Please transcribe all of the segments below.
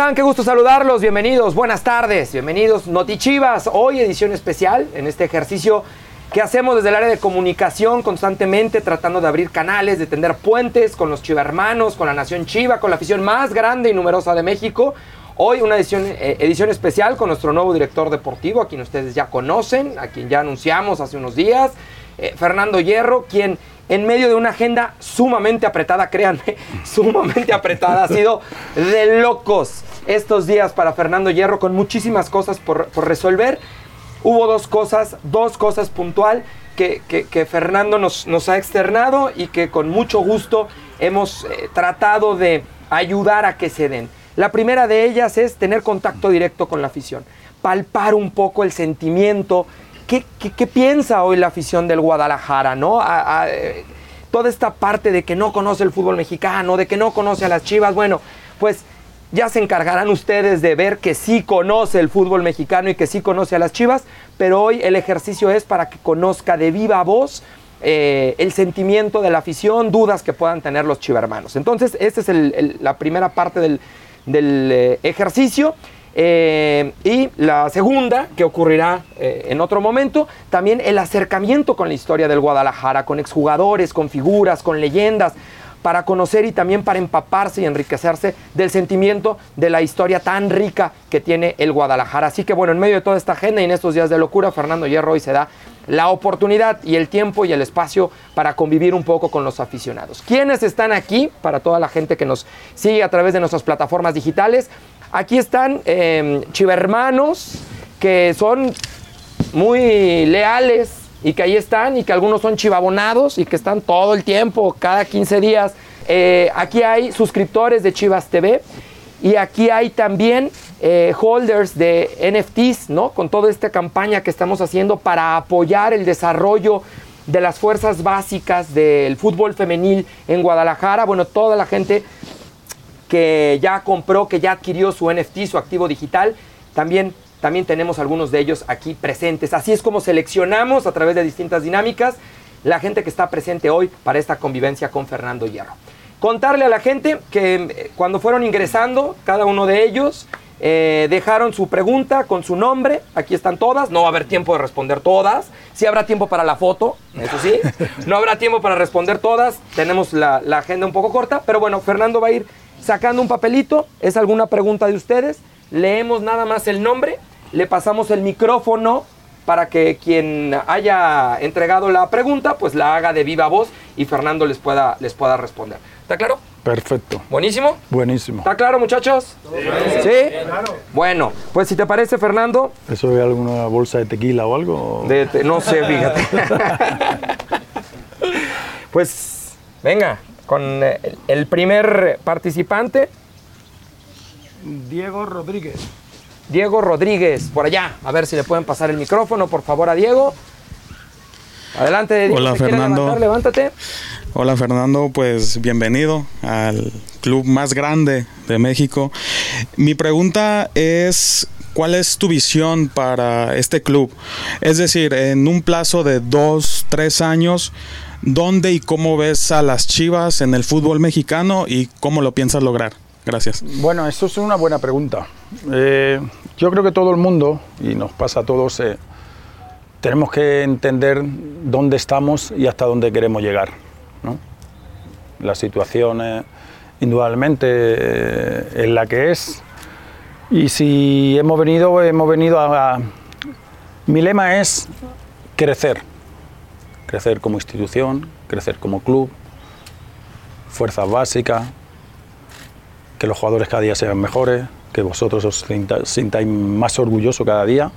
¿Cómo están? Qué gusto saludarlos. Bienvenidos, buenas tardes. Bienvenidos, Notichivas. Hoy edición especial en este ejercicio que hacemos desde el área de comunicación constantemente, tratando de abrir canales, de tender puentes con los chivermanos, con la nación chiva, con la afición más grande y numerosa de México. Hoy una edición, eh, edición especial con nuestro nuevo director deportivo, a quien ustedes ya conocen, a quien ya anunciamos hace unos días, eh, Fernando Hierro, quien en medio de una agenda sumamente apretada, créanme, sumamente apretada, ha sido de locos estos días para Fernando Hierro, con muchísimas cosas por, resolver. Hubo dos cosas, dos cosas puntual que, Fernando nos, nos ha externado y que con mucho gusto hemos eh, tratado de ayudar a que se den. La primera de ellas es tener contacto directo con la afición, palpar un poco el sentimiento. ¿Qué, piensa hoy la afición del Guadalajara? ¿no? Toda esta parte de que no conoce el fútbol mexicano, de que no conoce a las chivas, bueno, pues ya se encargarán ustedes de ver que sí conoce el fútbol mexicano y que sí conoce a las chivas, pero hoy el ejercicio es para que conozca de viva voz eh, el sentimiento de la afición, dudas que puedan tener los chivermanos. Entonces, esta es la primera parte del, del, eh, ejercicio. Eh, y la segunda, que ocurrirá eh, en otro momento, también el acercamiento con la historia del Guadalajara, con exjugadores, con figuras, con leyendas, para conocer y también para empaparse y enriquecerse del sentimiento de la historia tan rica que tiene el Guadalajara. Así que bueno, en medio de toda esta agenda y en estos días de locura, Fernando Hierro hoy se da la oportunidad y el tiempo y el espacio para convivir un poco con los aficionados. ¿Quiénes están aquí? Para toda la gente que nos sigue a través de nuestras plataformas digitales. Aquí están eh, chivermanos que son muy leales y que ahí están y que algunos son chivabonados y que están todo el tiempo, cada 15 días. Eh, aquí hay suscriptores de Chivas TV y aquí hay también eh, holders de NFTs, ¿no? Con toda esta campaña que estamos haciendo para apoyar el desarrollo de las fuerzas básicas del fútbol femenil en Guadalajara. Bueno, toda la gente que ya compró, que ya adquirió su NFT, su activo digital. También, también tenemos algunos de ellos aquí presentes. Así es como seleccionamos a través de distintas dinámicas la gente que está presente hoy para esta convivencia con Fernando Hierro. Contarle a la gente que eh, cuando fueron ingresando, cada uno de ellos eh, dejaron su pregunta con su nombre. Aquí están todas. No va a haber tiempo de responder todas. Sí habrá tiempo para la foto, eso sí. No habrá tiempo para responder todas. Tenemos la, la agenda un poco corta. Pero bueno, Fernando va a ir sacando un papelito. Es alguna pregunta de ustedes. Leemos nada más el nombre. Le pasamos el micrófono para que quien haya entregado la pregunta, pues la haga de viva voz y Fernando les pueda, les pueda responder. ¿Está claro? Perfecto, Buenísimo. buenísimo. ¿Está claro, muchachos? ¿Sí? Bueno, pues si te parece, Fernando, ¿Eso es alguna bolsa de tequila o algo? de- no sé, fíjate. pues venga, con eh, el- primer participante, Diego Rodríguez. Diego Rodríguez, por allá. A ver si le pueden pasar el micrófono, por favor, a Diego. Adelante, Diego. Hola, ¿se quiere Fernando. levantar? Levántate. Hola Fernando, pues bienvenido al club más grande de México. Mi pregunta es, ¿cuál es tu visión para este club? Es decir, en un plazo de dos, tres años, ¿dónde y cómo ves a las Chivas en el fútbol mexicano y cómo lo piensas lograr? Gracias. Bueno, eso es una buena pregunta. Eh, yo creo que todo el mundo, y nos pasa a todos, eh, tenemos que entender dónde estamos y hasta dónde queremos llegar. La situación, eh, indudablemente, eh, es la que es. Y si hemos venido, hemos venido a- Mi lema es crecer. Crecer como institución, crecer como club, fuerzas básicas, que los jugadores cada día sean mejores, que vosotros os sintáis más orgullosos cada día.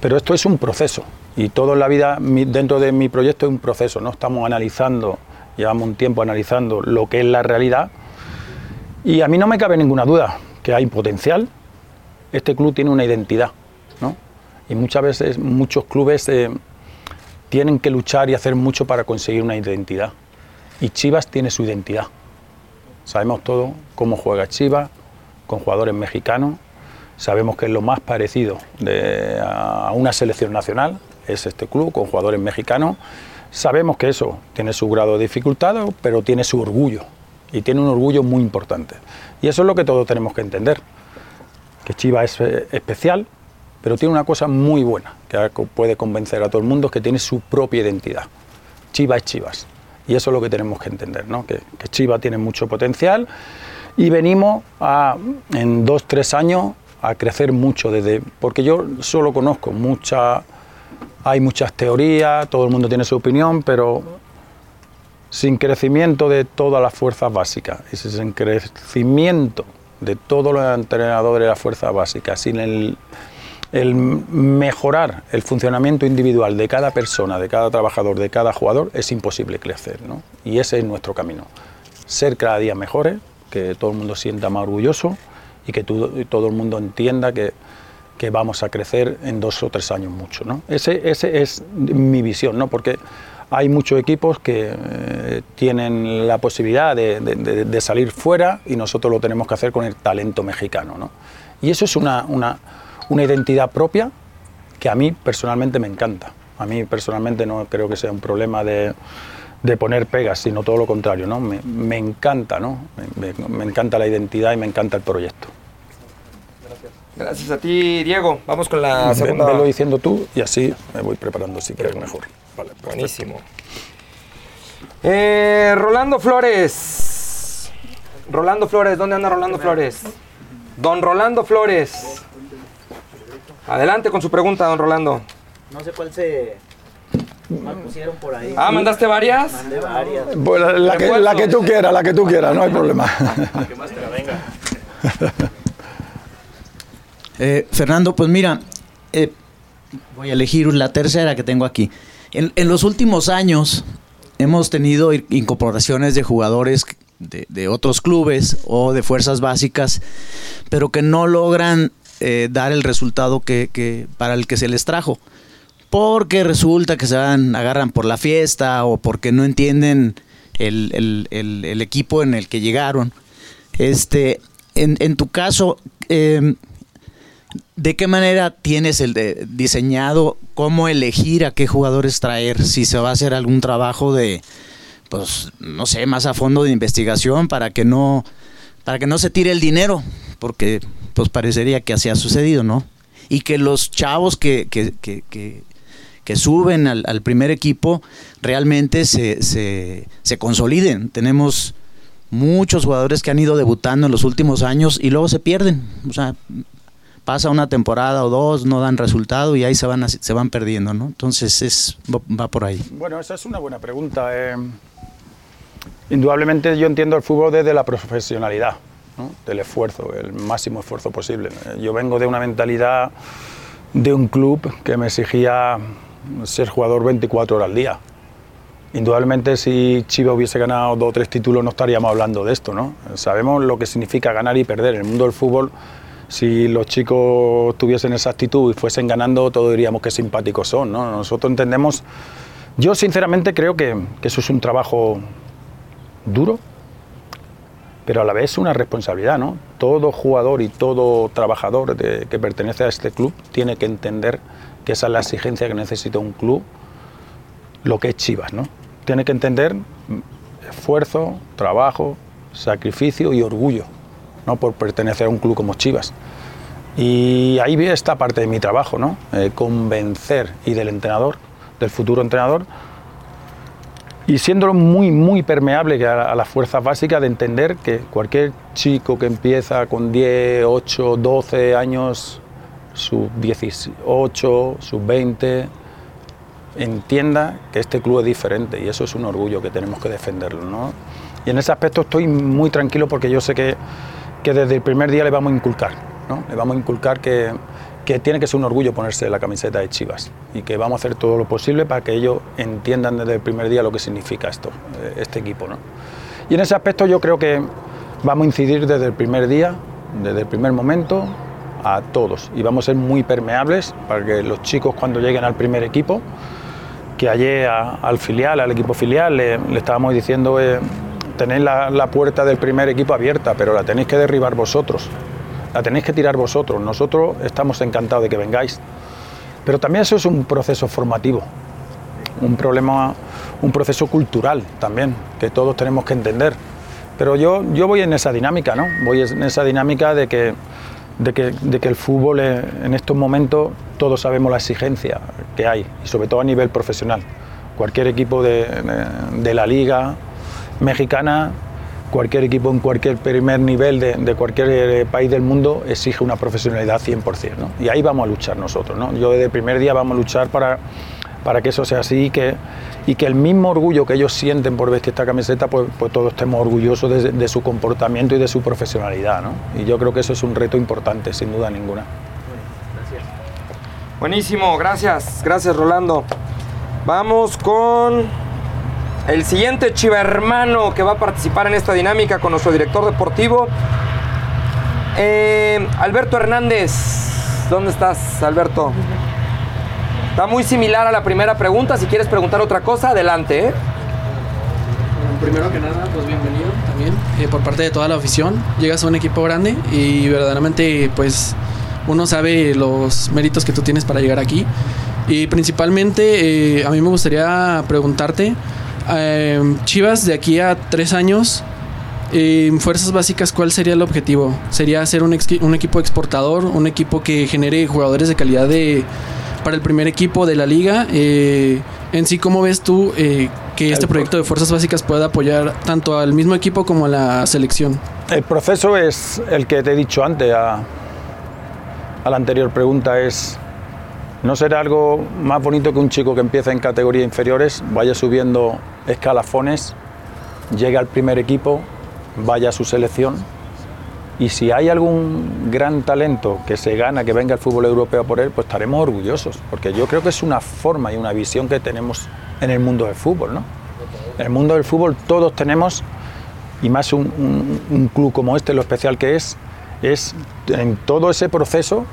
Pero esto es un proceso y todo en la vida dentro de mi proyecto es un proceso. No estamos analizando, llevamos un tiempo analizando lo que es la realidad y a mí no me cabe ninguna duda que hay potencial. Este club tiene una identidad, ¿no? Y muchas veces muchos clubes eh, tienen que luchar y hacer mucho para conseguir una identidad. Y Chivas tiene su identidad. Sabemos todo cómo juega Chivas, con jugadores mexicanos. Sabemos que es lo más parecido a una selección nacional, es este club, con jugadores mexicanos. Sabemos que eso tiene su grado de dificultad, pero tiene su orgullo. y tiene un orgullo muy importante. Y eso es lo que todos tenemos que entender, que Chivas es eh, especial, pero tiene una cosa muy buena, que puede convencer a todo el mundo, es que tiene su propia identidad. Chivas es Chivas. Y eso es lo que tenemos que entender, ¿no? que, Chivas tiene mucho potencial y venimos a, en dos, tres años a crecer mucho, desde, porque yo solo conozco mucha, hay muchas teorías, todo el mundo tiene su opinión, pero sin crecimiento de todas las fuerzas básicas, y sin crecimiento de todos los entrenadores de las fuerzas básicas, sin el, el mejorar el funcionamiento individual de cada persona, de cada trabajador, de cada jugador, es imposible crecer. ¿no? Y ese es nuestro camino. Ser cada día mejores, que todo el mundo sienta más orgulloso y que todo el mundo entienda que, que, vamos a crecer en dos o tres años mucho. ¿no? Ese, ese es mi visión, ¿no? porque hay muchos equipos que eh, tienen la posibilidad de, de, de, salir fuera y nosotros lo tenemos que hacer con el talento mexicano. ¿no? Y eso es una, una, una, identidad propia que a mí personalmente me encanta. A mí personalmente no creo que sea un problema de, poner pegas, sino todo lo contrario. ¿no? Me, me encanta, ¿no? Me, me, encanta la identidad y me encanta el proyecto. Gracias. Gracias a ti, Diego. Vamos con la segunda. Velo diciendo tú y así me voy preparando si quieres mejor. Vale, Buenísimo. Eh, Rolando Flores. Rolando Flores, ¿dónde anda Rolando Flores? Don Rolando Flores. Adelante con su pregunta, don Rolando. No sé cuál se mal pusieron por ahí. Ah, ¿mandaste varias? Mandé varias. Pues la, la, que, la, que, tú quieras, la que tú quieras, no hay problema. que más te la venga. eh, Fernando, pues mira, eh, voy a elegir la tercera que tengo aquí. En, en, los últimos años hemos tenido incorporaciones de jugadores de, de, otros clubes o de fuerzas básicas, pero que no logran eh, dar el resultado que, para el que se les trajo. Porque resulta que se van, agarran por la fiesta o porque no entienden el, equipo en el que llegaron. Este, en, tu caso, eh, ¿De qué manera tienes el de, diseñado cómo elegir a qué jugadores traer? Si se va a hacer algún trabajo de, pues, no sé, más a fondo de investigación para que no, para que no se tire el dinero, porque pues parecería que así ha sucedido, ¿no? Y que los chavos que, que, que, que, que suben al, primer equipo realmente se, se, se consoliden. Tenemos muchos jugadores que han ido debutando en los últimos años y luego se pierden. O sea, pasa una temporada o dos, no dan resultado y ahí se van, se van perdiendo, ¿no? Entonces es, va por ahí. Bueno, esa es una buena pregunta. Eh, indudablemente yo entiendo el fútbol desde la profesionalidad, del esfuerzo, el máximo esfuerzo posible. Yo vengo de una mentalidad de un club que me exigía ser jugador 24 horas al día. Indudablemente si Chivas hubiese ganado dos o tres títulos no estaríamos hablando de esto, ¿no? Sabemos lo que significa ganar y perder. En el mundo del fútbol si los chicos tuviesen esa actitud y fuesen ganando, todos diríamos que simpáticos son. ¿no? Nosotros entendemos, yo sinceramente creo que, eso es un trabajo duro, pero a la vez una responsabilidad. ¿no? Todo jugador y todo trabajador que pertenece a este club tiene que entender que esa es la exigencia que necesita un club, lo que es Chivas. ¿no? Tiene que entender esfuerzo, trabajo, sacrificio y orgullo. ¿no? por pertenecer a un club como Chivas. Y ahí viene esta parte de mi trabajo, ¿no? Eh, convencer y del entrenador, del futuro entrenador, y siendo muy, muy permeable a, a las fuerzas básicas de entender que cualquier chico que empieza con 10, 8, 12 años, sub 18, sub 20, entienda que este club es diferente y eso es un orgullo que tenemos que defenderlo. ¿no? Y en ese aspecto estoy muy tranquilo porque yo sé que que desde el primer día le vamos a inculcar, ¿no? Le vamos a inculcar que, que tiene que ser un orgullo ponerse la camiseta de Chivas y que vamos a hacer todo lo posible para que ellos entiendan desde el primer día lo que significa esto, este equipo, ¿no? Y en ese aspecto yo creo que vamos a incidir desde el primer día, desde el primer momento, a todos y vamos a ser muy permeables para que los chicos cuando lleguen al primer equipo, que ayer a, al filial, al equipo filial, le, le estábamos diciendo... Eh, tenéis la, la, puerta del primer equipo abierta, pero la tenéis que derribar vosotros, la tenéis que tirar vosotros. Nosotros estamos encantados de que vengáis. Pero también eso es un proceso formativo, un problema, un proceso cultural también, que todos tenemos que entender. pero yo, yo voy en esa dinámica, ¿no? Voy en esa dinámica de que, de que, de que el fútbol en estos momentos todos sabemos la exigencia que hay, y sobre todo a nivel profesional. Cualquier equipo de- de la liga mexicana, cualquier equipo en cualquier primer nivel de, cualquier eh, país del mundo exige una profesionalidad 100%, ¿no? Y ahí vamos a luchar nosotros, ¿no? Yo desde el primer día vamos a luchar para, para que eso sea así y que, y que el mismo orgullo que ellos sienten por vestir esta camiseta, pues, pues todos estemos orgullosos de, de su comportamiento y de su profesionalidad, ¿no? Y yo creo que eso es un reto importante, sin duda ninguna. Buenísimo, gracias, gracias Rolando. Vamos con el siguiente chiva hermano que va a participar en esta dinámica con nuestro director deportivo. Eh, Alberto Hernández, ¿dónde estás, Alberto? Está muy similar a la primera pregunta. Si quieres preguntar otra cosa, adelante. ¿eh? Primero que nada, pues bienvenido también eh, por parte de toda la afición. Llegas a un equipo grande y verdaderamente pues uno sabe los méritos que tú tienes para llegar aquí. Y principalmente eh, a mí me gustaría preguntarte, eh, Chivas de aquí a tres años, eh, en fuerzas básicas, ¿cuál sería el objetivo? ¿Sería ser un, equipo exportador, un equipo que genere jugadores de calidad de, para el primer equipo de la liga? Eh, en sí, ¿cómo ves tú eh, que este proyecto de fuerzas básicas pueda apoyar tanto al mismo equipo como a la selección? El proceso es el que te he dicho antes, a, a la anterior pregunta, es no será algo más bonito que un chico que empieza en categorías inferiores, vaya subiendo escalafones, llegue al primer equipo, vaya a su selección y si hay algún gran talento que se gana, que venga el fútbol europeo por él, pues estaremos orgullosos, porque yo creo que es una forma y una visión que tenemos en el mundo del fútbol, ¿no? En el mundo del fútbol todos tenemos y más un- un club como este, lo especial que es, es en todo ese proceso,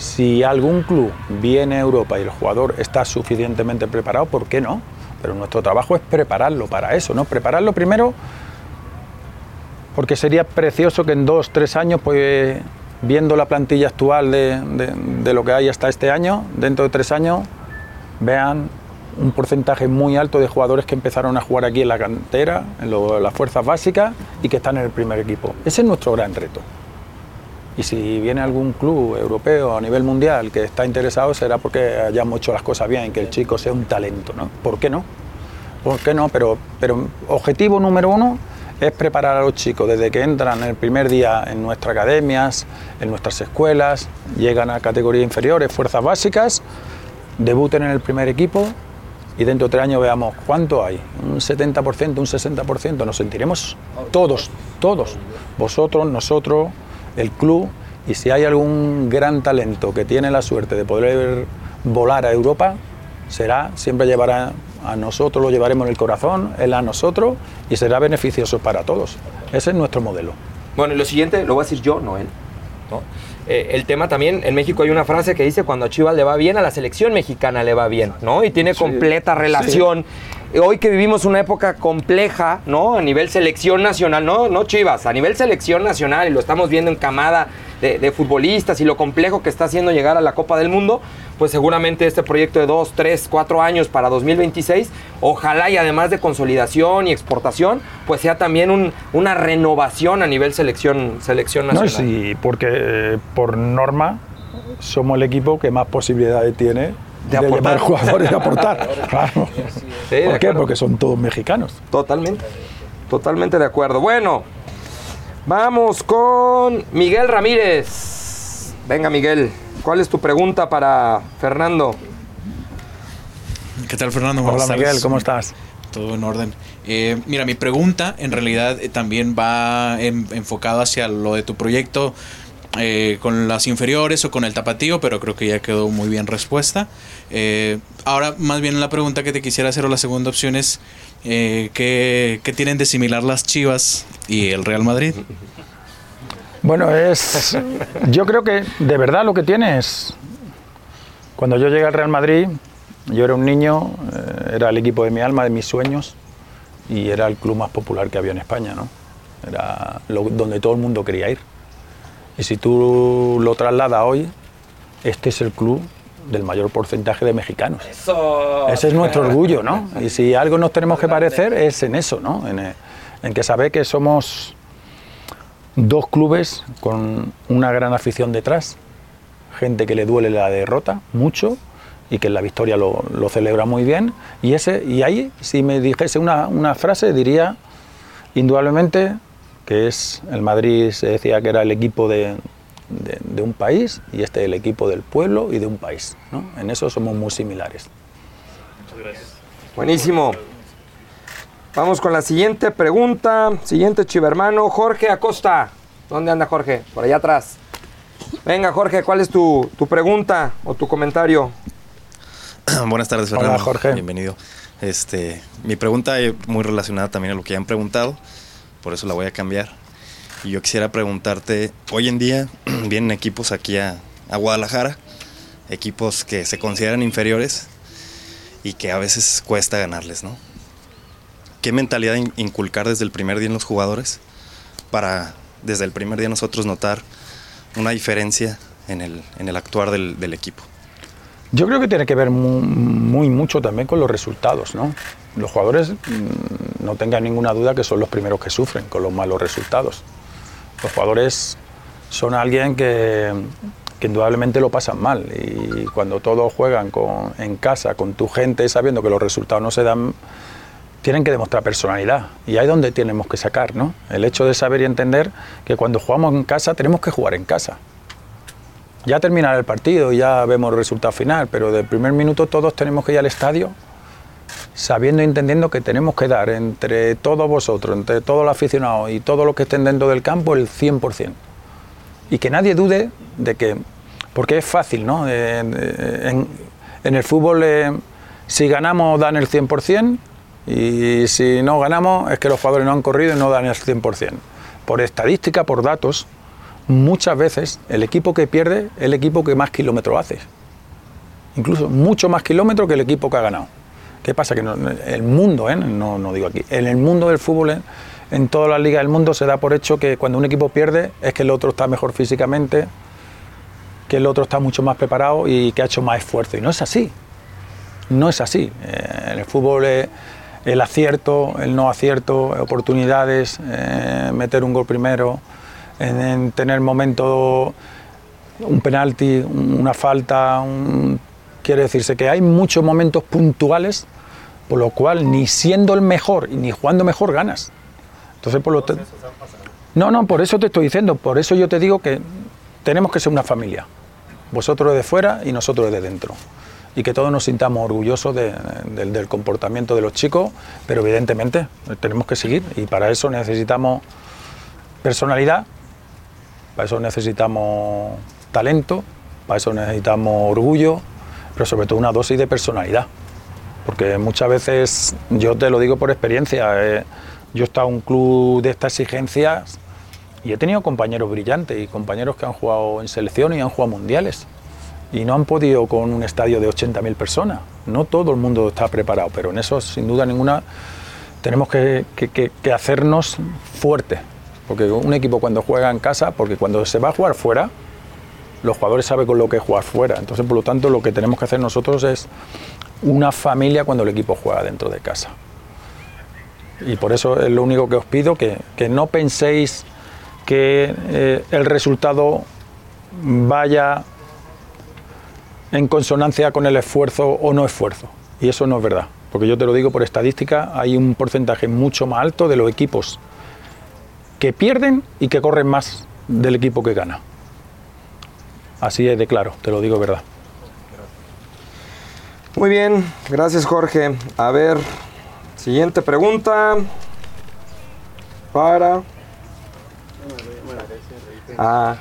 si algún club viene a Europa y el jugador está suficientemente preparado, ¿por qué no? Pero nuestro trabajo es prepararlo para eso, ¿no? Prepararlo primero porque sería precioso que en dos, tres años, pues viendo la plantilla actual de, lo que hay hasta este año, dentro de tres años, vean un porcentaje muy alto de jugadores que empezaron a jugar aquí en la cantera, en las fuerzas básicas y que están en el primer equipo. Ese es nuestro gran reto. Y si viene algún club europeo a nivel mundial que está interesado, será porque hayamos hecho las cosas bien y que el chico sea un talento, ¿no? ¿Por qué no? ¿Por qué no? Pero, pero objetivo número uno es preparar a los chicos desde que entran el primer día en nuestras academias, en nuestras escuelas, llegan a categorías inferiores, fuerzas básicas, debuten en el primer equipo y dentro de tres años veamos cuánto hay, un 70%, un 60%, nos sentiremos todos, todos, vosotros, nosotros, el club, y si hay algún gran talento que tiene la suerte de poder volar a Europa, será, siempre llevará a nosotros, lo llevaremos en el corazón, él a nosotros, y será beneficioso para todos. Ese es nuestro modelo. Bueno, y lo siguiente lo voy a decir yo, no él. Eh, el tema también, en México hay una frase que dice cuando a Chivas le va bien, a la selección mexicana le va bien, ¿no? Y tiene completa relación. Hoy que vivimos una época compleja, ¿no? A nivel selección nacional, no, no Chivas, a nivel selección nacional, y lo estamos viendo en camada de, de futbolistas y lo complejo que está haciendo llegar a la Copa del Mundo, pues seguramente este proyecto de dos, tres, cuatro años para 2026, ojalá y además de consolidación y exportación, pues sea también un- una renovación a nivel selección, selección No, nacional. y sí, porque eh, por norma somos el equipo que más posibilidades tiene De de, aportar. llevar jugadores a aportar. Claro. Sí, de. Porque son todos mexicanos. Totalmente. Totalmente de acuerdo. Bueno, vamos con Miguel Ramírez. Venga, Miguel, ¿cuál es tu pregunta para Fernando? ¿Qué tal, Fernando? Hola. Miguel, ¿cómo estás? Todo en orden. Eh, mira, mi pregunta en realidad eh, también va en- enfocado hacia lo de tu proyecto eh, con las inferiores o con el tapatío, pero creo que ya quedó muy bien respuesta. Eh, ahora, más bien la pregunta que te quisiera hacer o la segunda opción es, eh, ¿qué, tienen de similar las Chivas y el Real Madrid? Bueno, es. Yo creo que de verdad lo que tiene es. Cuando yo llegué al Real Madrid, yo era un niño, era el equipo de mi alma, de mis sueños, y era el club más popular que había en España, ¿no? Era donde todo el mundo quería ir. Y si tú lo trasladas hoy, este es el club del mayor porcentaje de mexicanos. Ese es nuestro orgullo, ¿no? Y si algo nos tenemos que parecer es en eso, ¿no? En, eh, en que sabe que somos dos clubes con una gran afición detrás, gente que le duele la derrota mucho y que en la victoria lo, lo celebra muy bien. Y, ese, y ahí, si me dijese una, una frase, diría indudablemente que es el Madrid, se decía que era el equipo de, de, de un país y este el equipo del pueblo y de un país. ¿no? En eso somos muy similares. Buenísimo. Vamos con la siguiente pregunta. Siguiente chivermano, Jorge Acosta. ¿Dónde anda Jorge? Por allá atrás. Venga, Jorge, ¿cuál es tu, tu pregunta o tu comentario? Buenas tardes, Hola, Fernando. Jorge. Bienvenido. Este, mi pregunta es muy relacionada también a lo que ya han preguntado, por eso la voy a cambiar. Y yo quisiera preguntarte, hoy en día vienen equipos aquí a, a Guadalajara, equipos que se consideran inferiores y que a veces cuesta ganarles, ¿no? ¿Qué mentalidad in- inculcar desde el primer día en los jugadores para desde el primer día nosotros notar una diferencia en el, en el actuar del, del equipo? Yo creo que tiene que ver muy, muy mucho también con los resultados, ¿no? Los jugadores mm, no tengan ninguna duda que son los primeros que sufren con los malos resultados. Los jugadores son alguien que, indudablemente lo pasan mal y cuando todos juegan en casa con tu gente sabiendo que los resultados no se dan, tienen que demostrar personalidad y ahí es donde tenemos que sacar, ¿no? El hecho de saber y entender que cuando jugamos en casa tenemos que jugar en casa. Ya terminará el partido, ya vemos el resultado final, pero del primer minuto todos tenemos que ir al estadio sabiendo y entendiendo que tenemos que dar entre todos vosotros, entre todos los aficionados y todos los que estén dentro del campo el 100%. Y que nadie dude de que, porque es fácil, ¿no? Eh, eh, en, el fútbol, eh, si ganamos dan el 100% y si no ganamos es que los jugadores no han corrido y no dan el 100%. Por estadística, por datos, muchas veces el equipo que pierde es el equipo que más kilómetros hace. Incluso mucho más kilómetros que el equipo que ha ganado. ¿Qué pasa? Que no- el mundo, ¿eh? no, digo aquí, en el mundo del fútbol, ¿eh? en todas las ligas del mundo se da por hecho que cuando un equipo pierde es que el otro está mejor físicamente, que el otro está mucho más preparado y que ha hecho más esfuerzo. Y no es así. No es así. Eh, en el fútbol eh, el acierto, el no acierto, oportunidades, eh, meter un gol primero, en, en tener momento, un penalti, un- una falta, un- quiere decirse que hay muchos momentos puntuales por lo cual ni siendo el mejor y ni jugando mejor ganas. Entonces, por lo tanto... No, no, por eso te estoy diciendo, por eso yo te digo que tenemos que ser una familia. Vosotros de fuera y nosotros de dentro. Y que todos nos sintamos orgullosos de- del- del comportamiento de los chicos, pero evidentemente tenemos que seguir y para eso necesitamos personalidad, para eso necesitamos talento, para eso necesitamos orgullo, pero sobre todo una dosis de personalidad. Porque muchas veces, yo te lo digo por experiencia, eh, yo he estado en un club de estas exigencias y he tenido compañeros brillantes y compañeros que han jugado en selección y han jugado mundiales. Y no han podido con un estadio de 80.000 personas. No todo el mundo está preparado, pero en eso, sin duda ninguna, tenemos que, que- que- que hacernos fuertes. Porque un equipo cuando juega en casa, porque cuando se va a jugar fuera, los jugadores saben con lo que jugar fuera. Entonces, por lo tanto, lo que tenemos que hacer nosotros es una familia cuando el equipo juega dentro de casa. Y por eso es lo único que os pido, que, que no penséis que eh, el resultado vaya en consonancia con el esfuerzo o no esfuerzo. Y eso no es verdad. Porque yo te lo digo por estadística, hay un porcentaje mucho más alto de los equipos que pierden y que corren más del equipo que gana. Así es de claro, te lo digo verdad. Muy bien, gracias Jorge. A ver, siguiente pregunta. Para. Ah,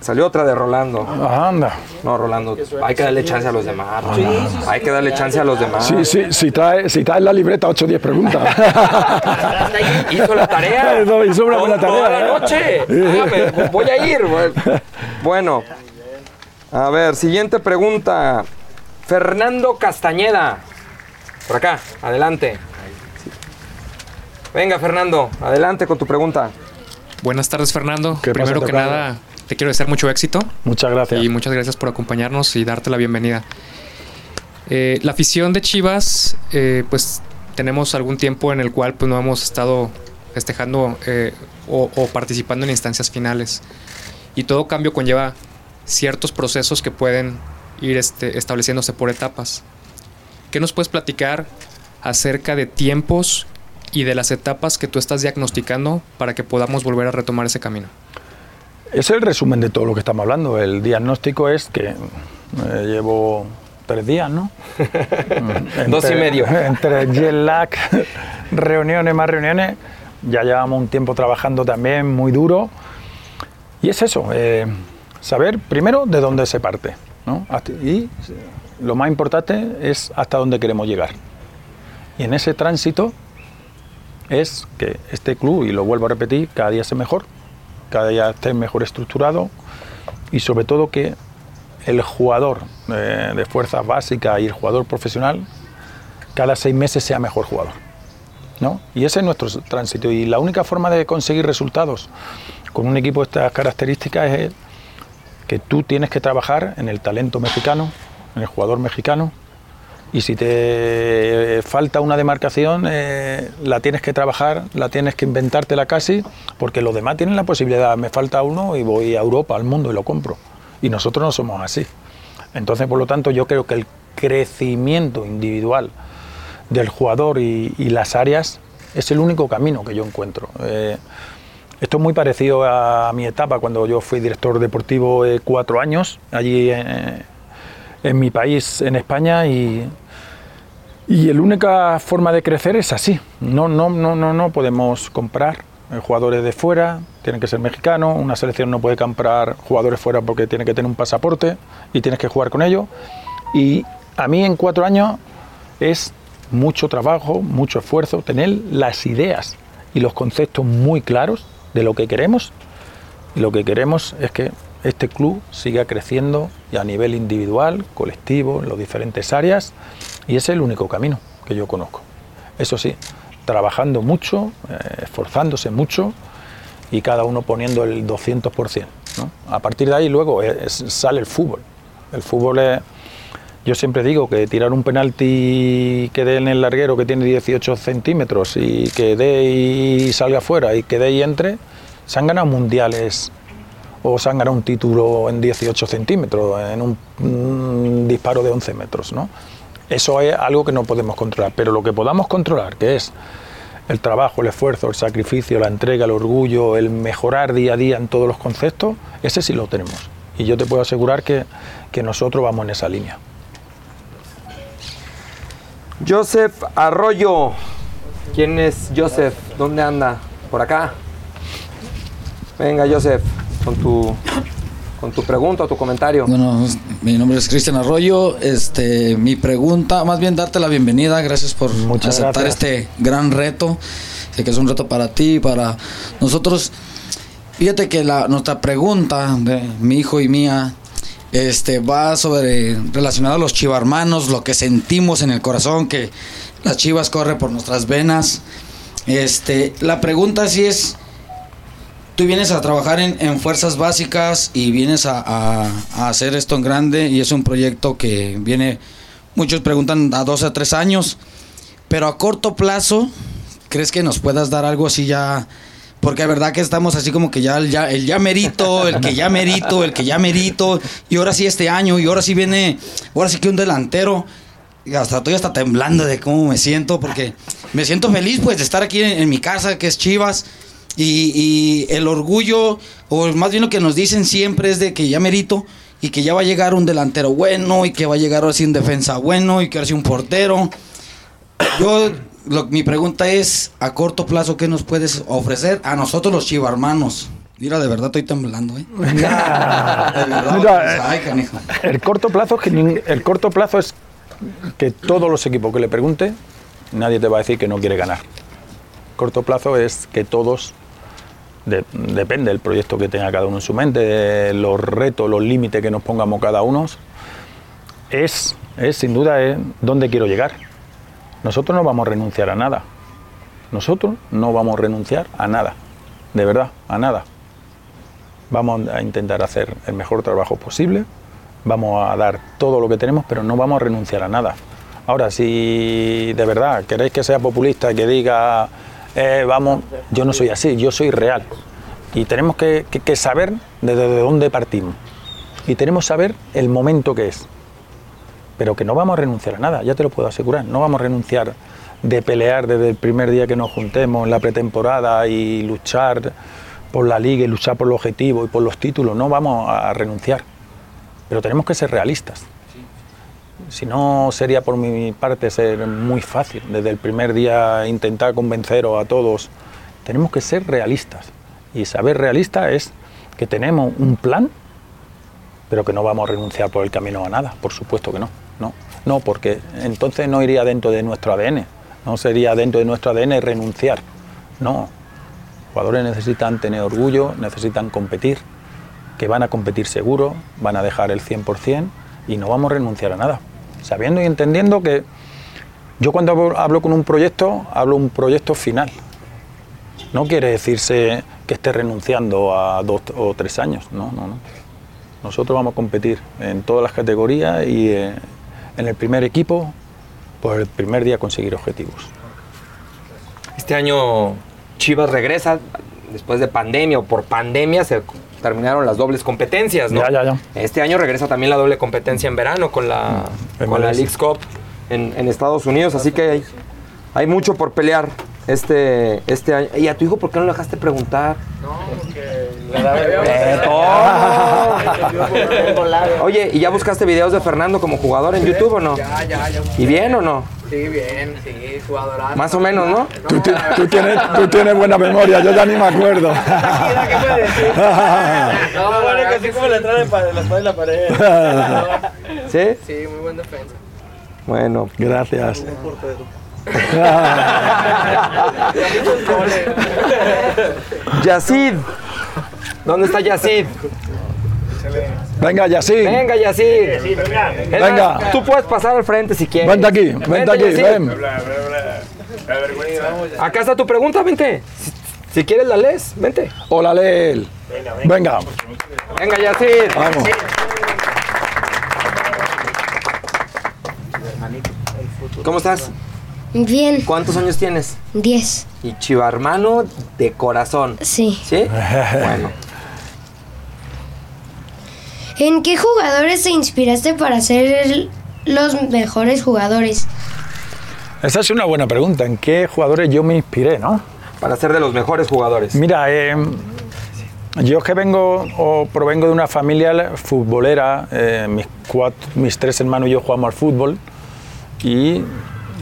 salió otra de Rolando. Anda. No, Rolando, hay que darle chance a los demás. Hay que darle chance a los demás. Sí, sí, si trae, si trae la libreta 8 o 10 preguntas. Hizo la tarea. No, hizo una buena Toda tarea, la ¿eh? noche. Voy a ir. Bueno, a ver, siguiente pregunta. Fernando Castañeda. Por acá, adelante. Venga, Fernando, adelante con tu pregunta. Buenas tardes, Fernando. ¿Qué pasa, Primero que nada, te quiero desear mucho éxito Muchas gracias. y muchas gracias por acompañarnos y darte la bienvenida. Eh, la afición de Chivas, eh, pues tenemos algún tiempo en el cual pues no hemos estado festejando eh, o, o participando en instancias finales. Y todo cambio conlleva ciertos procesos que pueden ir este, estableciéndose por etapas. ¿Qué nos puedes platicar acerca de tiempos y de las etapas que tú estás diagnosticando para que podamos volver a retomar ese camino? Es el resumen de todo lo que estamos hablando. El diagnóstico es que eh, llevo tres días, ¿no? Dos y medio. Entre jet lag, reuniones más reuniones. Ya llevamos un tiempo trabajando también muy duro. Y es eso, eh, saber primero de dónde se parte. Y lo más importante es hasta dónde queremos llegar. Y en ese tránsito es que este club, y lo vuelvo a repetir, cada día sea mejor, cada día esté mejor estructurado y sobre todo que el jugador eh, de fuerzas básicas y el jugador profesional cada seis meses sea mejor jugador. ¿no? Y ese es nuestro tránsito. Y la única forma de conseguir resultados con un equipo de estas características es que tú tienes que trabajar en el talento mexicano, en el jugador mexicano, y si te falta una demarcación, eh, la tienes que trabajar, la tienes que inventártela casi, porque los demás tienen la posibilidad, me falta uno y voy a Europa, al mundo y lo compro. Y nosotros no somos así. Entonces, por lo tanto, yo creo que el crecimiento individual del jugador y, y las áreas es el único camino que yo encuentro. Eh, esto es muy parecido a mi etapa cuando yo fui director deportivo eh, cuatro años allí eh, en mi país, en España, y, y la única forma de crecer es así. No, no, no, no, no podemos comprar eh, jugadores de fuera, tienen que ser mexicanos, una selección no puede comprar jugadores fuera porque tiene que tener un pasaporte y tienes que jugar con ellos. Y a mí en cuatro años es mucho trabajo, mucho esfuerzo, tener las ideas y los conceptos muy claros de lo que queremos. Y lo que queremos es que este club siga creciendo y a nivel individual, colectivo, en las diferentes áreas. Y ese es el único camino que yo conozco. Eso sí, trabajando mucho, eh, esforzándose mucho y cada uno poniendo el 200%. ¿no? A partir de ahí luego sale el fútbol. El fútbol es, yo siempre digo que tirar un penalti que dé en el larguero que tiene 18 centímetros y que dé y salga fuera y que dé y entre, se han ganado mundiales o se han ganado un título en 18 centímetros, en un, un disparo de 11 metros. ¿no? Eso es algo que no podemos controlar, pero lo que podamos controlar, que es el trabajo, el esfuerzo, el sacrificio, la entrega, el orgullo, el mejorar día a día en todos los conceptos, ese sí lo tenemos. Y yo te puedo asegurar que, que nosotros vamos en esa línea. Joseph Arroyo. ¿Quién es Joseph? ¿Dónde anda? ¿Por acá? Venga, Joseph, con tu, con tu pregunta o tu comentario. Bueno, mi nombre es Cristian Arroyo. Este, mi pregunta, más bien darte la bienvenida. Gracias por Muchas aceptar gracias. este gran reto. Sé que es un reto para ti, para nosotros. Fíjate que la, nuestra pregunta de mi hijo y mía este, va sobre relacionado a los chivarmanos, lo que sentimos en el corazón, que las chivas corren por nuestras venas. Este, la pregunta sí es, tú vienes a trabajar en, en fuerzas básicas y vienes a, a- a hacer esto en grande y es un proyecto que viene, muchos preguntan a dos a tres años, pero a corto plazo, ¿crees que nos puedas dar algo así ya? Porque es verdad que estamos así como que ya el, ya el ya merito, el que ya merito, el que ya merito, y ahora sí este año, y ahora sí viene, ahora sí que un delantero. Y hasta estoy hasta temblando de cómo me siento, porque me siento feliz pues de estar aquí en, en mi casa, que es Chivas, y, y el orgullo, o más bien lo que nos dicen siempre es de que ya merito, y que ya va a llegar un delantero bueno, y que va a llegar ahora sí un defensa bueno, y que ahora sí un portero. Yo, lo- mi pregunta es, a corto plazo, ¿qué nos puedes ofrecer a nosotros los chivarmanos? Mira, de verdad estoy temblando, ¿eh? De verdad, Mira, pues, ay, canijo. El corto plazo es que nin- el corto plazo es que todos los equipos que le pregunte, nadie te va a decir que no quiere ganar. Corto plazo es que todos de- depende del proyecto que tenga cada uno en su mente, los retos, los límites que nos pongamos cada uno, es, es sin duda es dónde quiero llegar. Nosotros no vamos a renunciar a nada. Nosotros no vamos a renunciar a nada. De verdad, a nada. Vamos a intentar hacer el mejor trabajo posible, vamos a dar todo lo que tenemos, pero no vamos a renunciar a nada. Ahora, si de verdad queréis que sea populista, que diga eh, vamos, yo no soy así, yo soy real. Y tenemos que, que- saber desde dónde partimos. Y tenemos que saber el momento que es. Pero que no vamos a renunciar a nada, ya te lo puedo asegurar. No vamos a renunciar de pelear desde el primer día que nos juntemos en la pretemporada y luchar por la liga y luchar por los objetivos y por los títulos. No vamos a renunciar. Pero tenemos que ser realistas. Si no, sería por mi parte ser muy fácil. Desde el primer día intentar convenceros a todos. Tenemos que ser realistas. Y saber realista es que tenemos un plan, pero que no vamos a renunciar por el camino a nada. Por supuesto que no. No, no porque entonces no iría dentro de nuestro ADN. No sería dentro de nuestro ADN renunciar. No. Jugadores necesitan tener orgullo, necesitan competir, que van a competir seguro, van a dejar el 100% y no vamos a renunciar a nada. Sabiendo y entendiendo que yo cuando hablo- con un proyecto, hablo un proyecto final. No quiere decirse que esté renunciando a dos o tres años, no, no, no. Nosotros vamos a competir en todas las categorías y eh, en el primer equipo, por el primer día conseguir objetivos. Este año Chivas regresa después de pandemia o por pandemia se terminaron las dobles competencias, ¿no? Ya, ya, ya. Este año regresa también la doble competencia en verano con la, Mm, con la. Leagues Cup en, en Estados Unidos, así que hay, hay mucho por pelear este, este año. ¿Y a tu hijo por qué no le dejaste preguntar? Eh, ¿cómo? Oye, ¿y ya buscaste videos de Fernando como jugador en YouTube o no? Ya, ya, ya. ¿Y bien o no? Sí, bien, sí, jugadorazo. Más o menos, ¿no? Tú, ti- tú tienes, tú tienes buena memoria, yo ya ni me acuerdo. ¿Qué puedes decir? No, bueno, que así como le trae la espalda y la pared. ¿Sí? Sí, muy buen defensa. Bueno, Gracias. Yacid. ¿Dónde está Yacid? Venga, Yacine. Venga, Yacid. Es Venga. más, Tú puedes pasar al frente si quieres. Vente aquí, vente aquí, Yacid. ven. Acá está tu pregunta, vente. Si, si quieres la lees, vente. Hola, Leel. Venga, Venga, Yacid. vamos. ¿Cómo estás? Bien, ¿Cuántos años tienes? 10. Y chiva hermano de corazón. Sí. ¿Sí? Bueno. ¿En qué jugadores te inspiraste para ser los mejores jugadores? Esa es una buena pregunta. ¿En qué jugadores yo me inspiré, no? Para ser de los mejores jugadores. Mira, eh, yo es que vengo o provengo de una familia futbolera. eh, mis, cuatro, mis tres hermanos y yo jugamos al fútbol y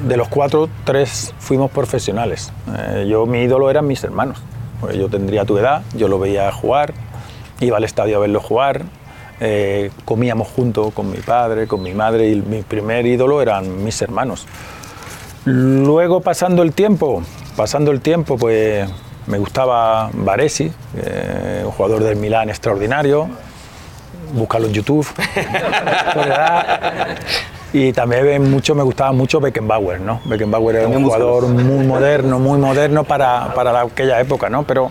de los cuatro, tres fuimos profesionales. Eh, yo, mi ídolo eran mis hermanos. Pues yo tendría tu edad, yo lo veía jugar, iba al estadio a verlo jugar, eh, comíamos juntos con mi padre, con mi madre y mi primer ídolo eran mis hermanos. Luego pasando el tiempo, pasando el tiempo, pues me gustaba Baresi, eh, un jugador del Milán extraordinario. Búscalo en YouTube. Por edad. y también mucho, me gustaba mucho Beckenbauer, ¿no? Beckenbauer era un jugador muy moderno, muy moderno para, para la- aquella época, ¿no? Pero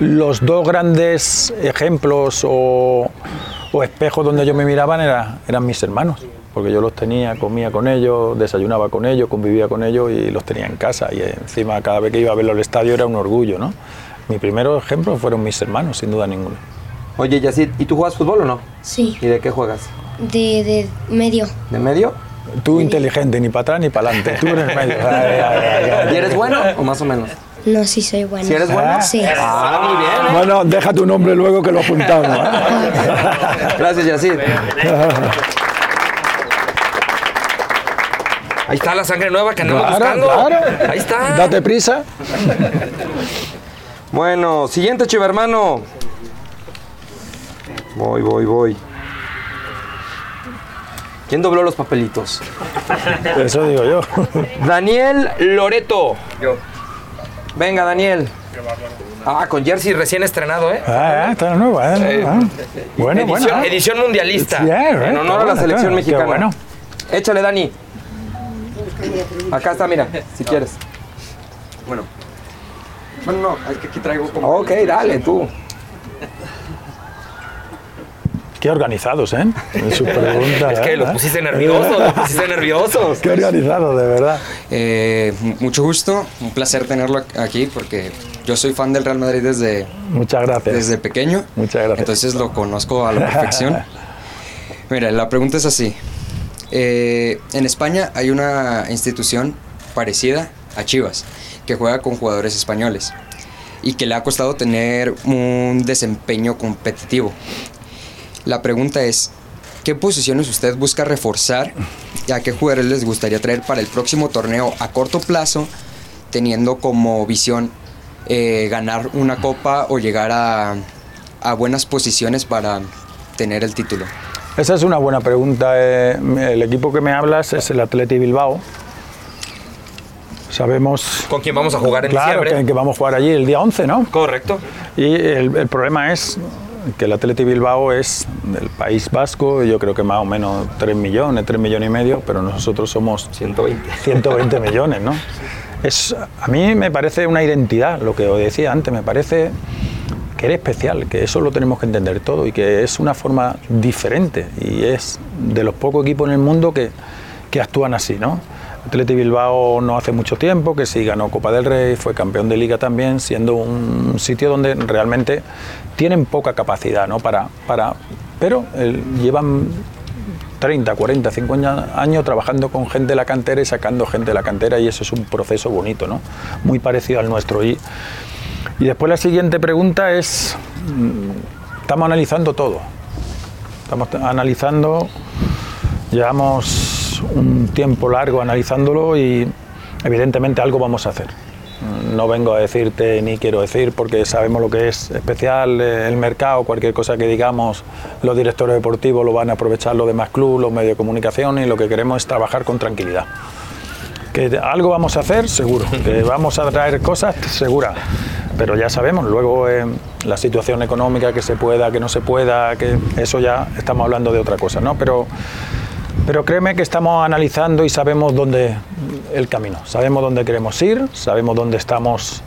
los dos grandes ejemplos o, o espejos donde yo me miraban era- eran mis hermanos, porque yo los tenía, comía con ellos, desayunaba con ellos, convivía con ellos y los tenía en casa. Y encima cada vez que iba a verlo al estadio era un orgullo, ¿no? Mi primer ejemplo fueron mis hermanos, sin duda ninguna. Oye, Yacid, ¿y tú juegas fútbol o no? Sí, ¿Y de qué juegas? de, de medio. ¿De medio? Tú inteligente, ni para atrás ni para adelante, tú eres medio. Ay, ay, ay, ay. ¿Y eres bueno o más o menos? No, sí soy buena. ¿Si eres bueno? Sí. Ah, muy bien. ¿eh? Bueno, deja tu nombre luego que lo apuntamos. ¿eh? Gracias, Yacid. Ahí está la sangre nueva que andamos Claro, buscando. claro. Ahí está. Date prisa. Bueno, siguiente chiva hermano. Voy, voy, voy. ¿Quién dobló los papelitos? Eso digo yo. Daniel Loreto. Yo. Venga, Daniel. Ah, con jersey recién estrenado, ¿eh? Ah, ah, está nueva, ¿eh? Ah. Bueno, edición, bueno. edición mundialista. Sí, eh, en honor a la selección mexicana. bueno. Échale, Dani. Acá está, mira, si quieres. Bueno. Bueno, no, es que aquí traigo como. Ok, dale, tú. Qué organizados, ¿eh? Es que ¿eh? los pusiste nerviosos, los pusiste nerviosos. Qué organizados, de verdad. Eh, mucho gusto, un placer tenerlo aquí porque yo soy fan del Real Madrid desde, Muchas gracias. desde pequeño. Muchas gracias. Entonces lo conozco a la perfección. Mira, la pregunta es así. Eh, en España hay una institución parecida a Chivas que juega con jugadores españoles y que le ha costado tener un desempeño competitivo. La pregunta es, ¿qué posiciones usted busca reforzar y a qué jugadores les gustaría traer para el próximo torneo a corto plazo, teniendo como visión eh, ganar una copa o llegar a, a buenas posiciones para tener el título? Esa es una buena pregunta. Eh, el equipo que me hablas es el Atleti Bilbao. Sabemos... ¿Con quién vamos a jugar en Claro, diciembre? que, que vamos a jugar allí el día 11, ¿no? Correcto. Y el, el problema es que el Atleti Bilbao es del País Vasco, yo creo que más o menos 3 millones, 3 millones y medio, pero nosotros somos 120. 120 millones, ¿no? Es, a mí me parece una identidad, lo que os decía antes, me parece que eres especial, que eso lo tenemos que entender todo y que es una forma diferente y es de los pocos equipos en el mundo que, que actúan así, ¿no? Atleti Bilbao no hace mucho tiempo, que sí ganó Copa del Rey, fue campeón de liga también, siendo un sitio donde realmente tienen poca capacidad, ¿no? Para, para, pero eh, llevan 30, 40, 50 años trabajando con gente de la cantera y sacando gente de la cantera y eso es un proceso bonito, ¿no? Muy parecido al nuestro. Y, y después la siguiente pregunta es, mm, estamos analizando todo, estamos analizando, llevamos un tiempo largo analizándolo y evidentemente algo vamos a hacer. No vengo a decirte ni quiero decir porque sabemos lo que es especial eh, el mercado, cualquier cosa que digamos los directores deportivos lo van a aprovechar los demás clubes, los medios de comunicación y lo que queremos es trabajar con tranquilidad. Que algo vamos a hacer, seguro. Que vamos a traer cosas, segura. Pero ya sabemos, luego eh, la situación económica, que se pueda, que no se pueda, que eso ya estamos hablando de otra cosa, ¿no? Pero, pero créeme que estamos analizando y sabemos dónde el camino. Sabemos dónde queremos ir, sabemos dónde estamos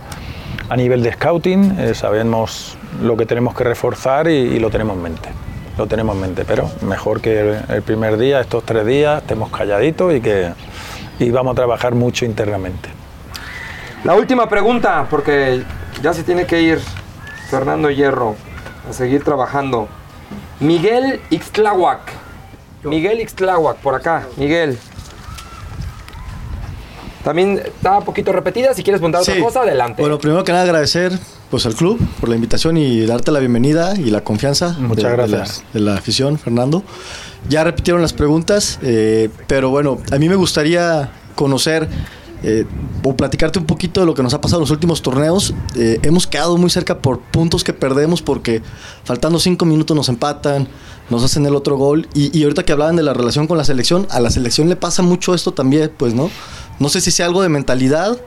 a nivel de scouting, eh, sabemos lo que tenemos que reforzar y, lo tenemos en mente. Lo tenemos en mente, pero mejor que el, el primer día, estos tres días, estemos calladitos y que y vamos a trabajar mucho internamente. La última pregunta, porque ya se tiene que ir Fernando Hierro a seguir trabajando. Miguel Ixtláhuac. Miguel Ixtláhuac, por acá. Miguel. También está un poquito repetida. Si quieres preguntar otra Sí. cosa, adelante. Bueno, primero que nada agradecer pues al club por la invitación y darte la bienvenida y la confianza Muchas de, de gracias. la, de la afición, Fernando. Ya repitieron las preguntas, eh, pero bueno, a mí me gustaría conocer eh, o platicarte un poquito de lo que nos ha pasado en los últimos torneos. Eh, hemos quedado muy cerca por puntos que perdemos porque faltando cinco minutos nos empatan, nos hacen el otro gol. Y, ahorita que hablaban de la relación con la selección, a la selección le pasa mucho esto también, pues, ¿no? No sé si sea algo de mentalidad,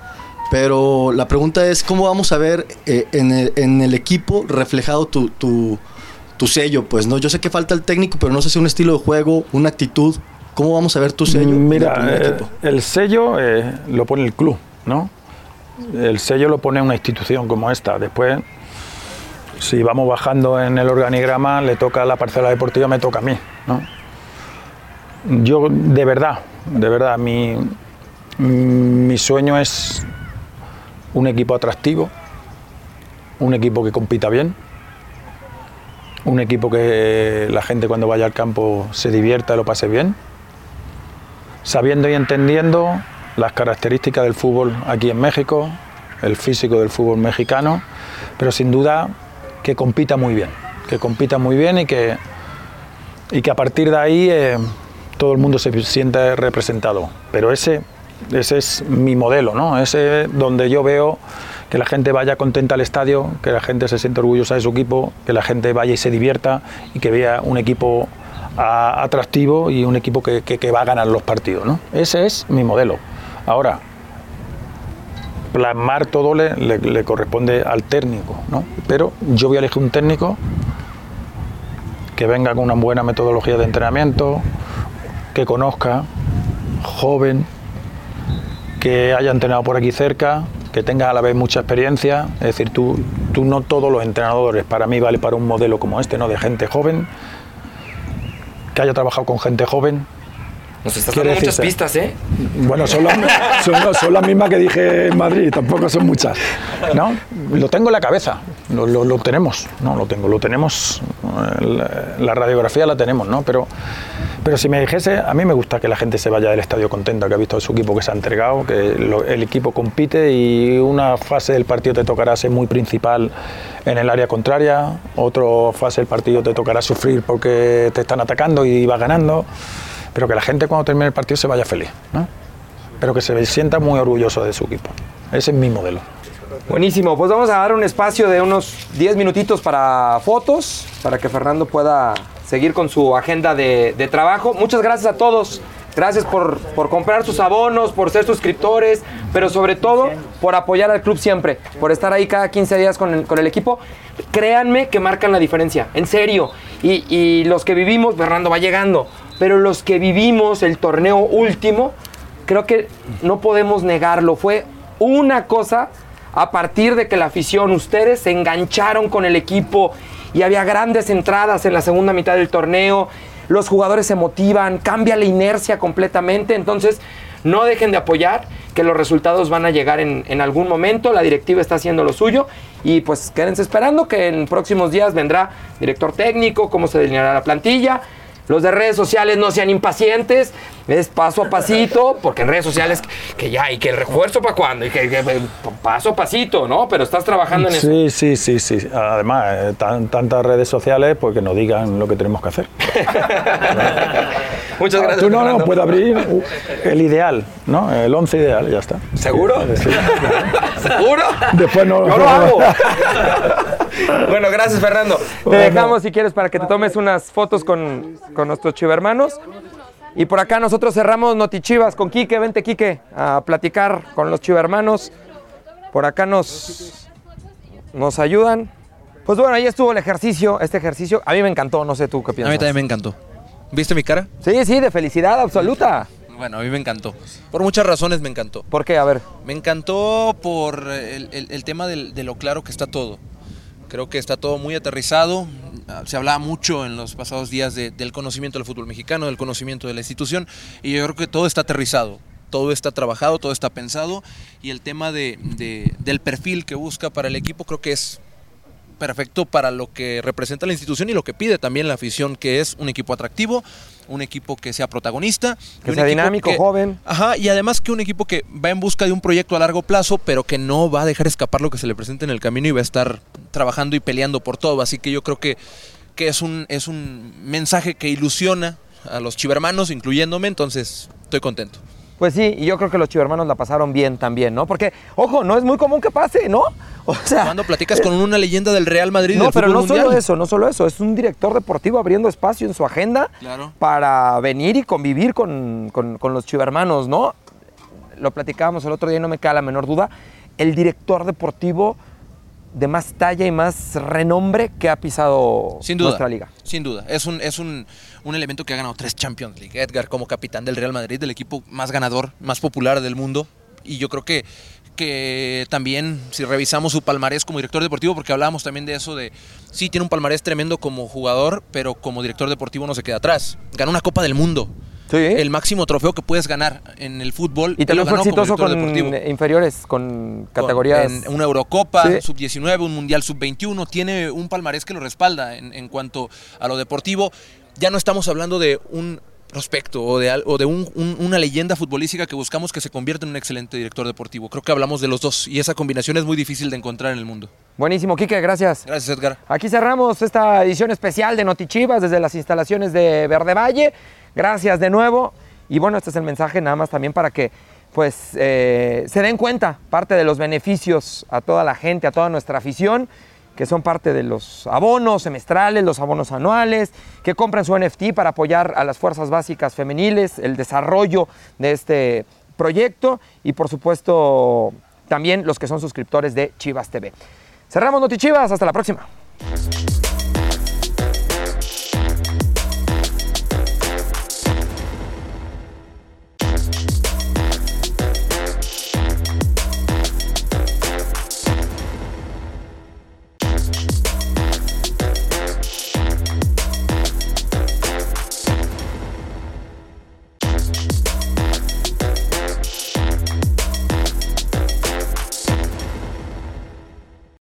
pero la pregunta es, ¿cómo vamos a ver eh, en, el, en el equipo reflejado tu, tu, tu sello? Pues, ¿no? Yo sé que falta el técnico, pero no sé si un estilo de juego, una actitud. ¿Cómo vamos a ver tu sello? el Mira, primer eh, equipo? el sello eh, lo pone el club, ¿no? El sello lo pone una institución como esta. Después, si vamos bajando en el organigrama, le toca a la parcela deportiva, me toca a mí, ¿no? Yo, de verdad, de verdad, mi, mi sueño es un equipo atractivo, un equipo que compita bien, un equipo que la gente cuando vaya al campo se divierta, lo pase bien, sabiendo y entendiendo las características del fútbol aquí en México, el físico del fútbol mexicano, pero sin duda que compita muy bien, que compita muy bien y que, y que a partir de ahí eh, todo el mundo se sienta representado. Pero ese, ese es mi modelo, ¿no? Ese es donde yo veo que la gente vaya contenta al estadio, que la gente se sienta orgullosa de su equipo, que la gente vaya y se divierta y que vea un equipo a- atractivo y un equipo que, va a ganar los partidos. ¿no? Ese es mi modelo. Ahora, plasmar todo le- le corresponde al técnico, ¿no? pero yo voy a elegir un técnico que venga con una buena metodología de entrenamiento, que conozca, joven, que haya entrenado por aquí cerca, que tenga a la vez mucha experiencia. Es decir, tú, tú no todos los entrenadores para mí vale para un modelo como este, ¿no? De gente joven que haya trabajado con gente joven. Nos estás dando muchas pistas, ¿eh? Bueno, son las, son, son las mismas que dije en Madrid, tampoco son muchas. ¿No? Lo tengo en la cabeza, lo, lo- lo tenemos, no lo tengo, lo tenemos, la, la radiografía la tenemos, ¿no? Pero, pero si me dijese, a mí me gusta que la gente se vaya del estadio contenta, que ha visto a su equipo que se ha entregado, que lo- el equipo compite y una fase del partido te tocará ser muy principal en el área contraria, otra fase del partido te tocará sufrir porque te están atacando y vas ganando pero que la gente cuando termine el partido se vaya feliz, ¿no? pero que se sienta muy orgulloso de su equipo. Ese es mi modelo. Buenísimo, pues vamos a dar un espacio de unos 10 minutitos para fotos, para que Fernando pueda seguir con su agenda de, de trabajo. Muchas gracias a todos. Gracias por, por comprar sus abonos, por ser suscriptores, pero sobre todo por apoyar al club siempre, por estar ahí cada 15 días con el, con el equipo. Créanme que marcan la diferencia, en serio. Y, y los que vivimos, Fernando va llegando, pero los que vivimos el torneo último, creo que no podemos negarlo. Fue una cosa a partir de que la afición, ustedes se engancharon con el equipo y había grandes entradas en la segunda mitad del torneo. Los jugadores se motivan, cambia la inercia completamente. Entonces, no dejen de apoyar, que los resultados van a llegar en, algún momento. La directiva está haciendo lo suyo y pues quédense esperando que en próximos días vendrá director técnico, cómo se delineará la plantilla. Los de redes sociales no sean impacientes, es paso a pasito, porque en redes sociales que ya, y que el refuerzo para cuándo, y que, que- paso a pasito, ¿no? Pero estás trabajando en eso. Sí, sí, sí, sí. Además, eh, tan- tantas redes sociales, pues que nos digan lo que tenemos que hacer. Muchas gracias. Tú no, no, puedo abrir el ideal, ¿no? El 11 ideal, ya está. ¿Seguro? Sí. ¿Seguro? Después no. Yo lo hago. bueno, gracias Fernando. Te dejamos si quieres para que te tomes unas fotos con, con nuestros chivermanos. Y por acá nosotros cerramos Notichivas con Quique. Vente Quique a platicar con los chivermanos. Por acá nos, nos ayudan. Pues bueno, ahí estuvo el ejercicio, este ejercicio. A mí me encantó, no sé tú qué A piensas. mí también me encantó. ¿Viste mi cara? Sí, sí, de felicidad absoluta. Bueno, a mí me encantó. Por muchas razones me encantó. ¿Por qué? A ver. Me encantó por el, el- el tema de lo claro que está todo. Creo que está todo muy aterrizado. Se hablaba mucho en los pasados días de- del conocimiento del fútbol mexicano, del conocimiento de la institución, y yo creo que todo está aterrizado. Todo está trabajado, todo está pensado, y el tema de- del perfil que busca para el equipo creo que es perfecto para lo que representa la institución y lo que pide también la afición, que es un equipo atractivo, un equipo que sea protagonista, Que un sea dinámico, que- joven. Ajá, y además que un equipo que va en busca de un proyecto a largo plazo, pero que no va a dejar escapar lo que se le presente en el camino y va a estar trabajando y peleando por todo. Así que yo creo que, que es, un, es un mensaje que ilusiona a los chivermanos, incluyéndome, entonces estoy contento. Pues sí, y yo creo que los chivermanos la pasaron bien también, ¿no? Porque, ojo, no es muy común que pase, ¿no? O sea, Cuando platicas con una leyenda del Real Madrid no, del pero no solo eso, no solo eso, es un director deportivo abriendo espacio en su agenda Claro. para venir y convivir con, con- con los chivermanos, ¿no? Lo platicábamos el otro día y no me cae la menor duda, el director deportivo de más talla y más renombre que ha pisado Sin duda. nuestra liga. Sin duda. Es un, es un, un elemento que ha ganado tres Champions League. Edgar como capitán del Real Madrid, del equipo más ganador, más popular del mundo. Y yo creo que, que también, si revisamos su palmarés como director deportivo, porque hablábamos también de eso de, sí, tiene un palmarés tremendo como jugador, pero como director deportivo no se queda atrás. Ganó una Copa del Mundo. El máximo trofeo que puedes ganar en el fútbol. Y también fue exitoso director con deportivo. inferiores, con categorías... En una Eurocopa, Sí. sub-19, un Mundial sub-21. Tiene un palmarés que lo respalda en, en cuanto a lo deportivo. Ya no estamos hablando de un prospecto o de, o de un- un- una leyenda futbolística que buscamos que se convierta en un excelente director deportivo. Creo que hablamos de los dos y esa combinación es muy difícil de encontrar en el mundo. Buenísimo, Quique, gracias. Gracias, Edgar. Aquí cerramos esta edición especial de Notichivas desde las instalaciones de Verde Valle. Gracias de nuevo. Y bueno, este es el mensaje nada más también para que pues eh, se den cuenta parte de los beneficios a toda la gente, a toda nuestra afición, que son parte de los abonos semestrales, los abonos anuales, que compren su NFT para apoyar a las fuerzas básicas femeniles, el desarrollo de este proyecto y por supuesto también los que son suscriptores de Chivas TV. Cerramos Notichivas, hasta la próxima.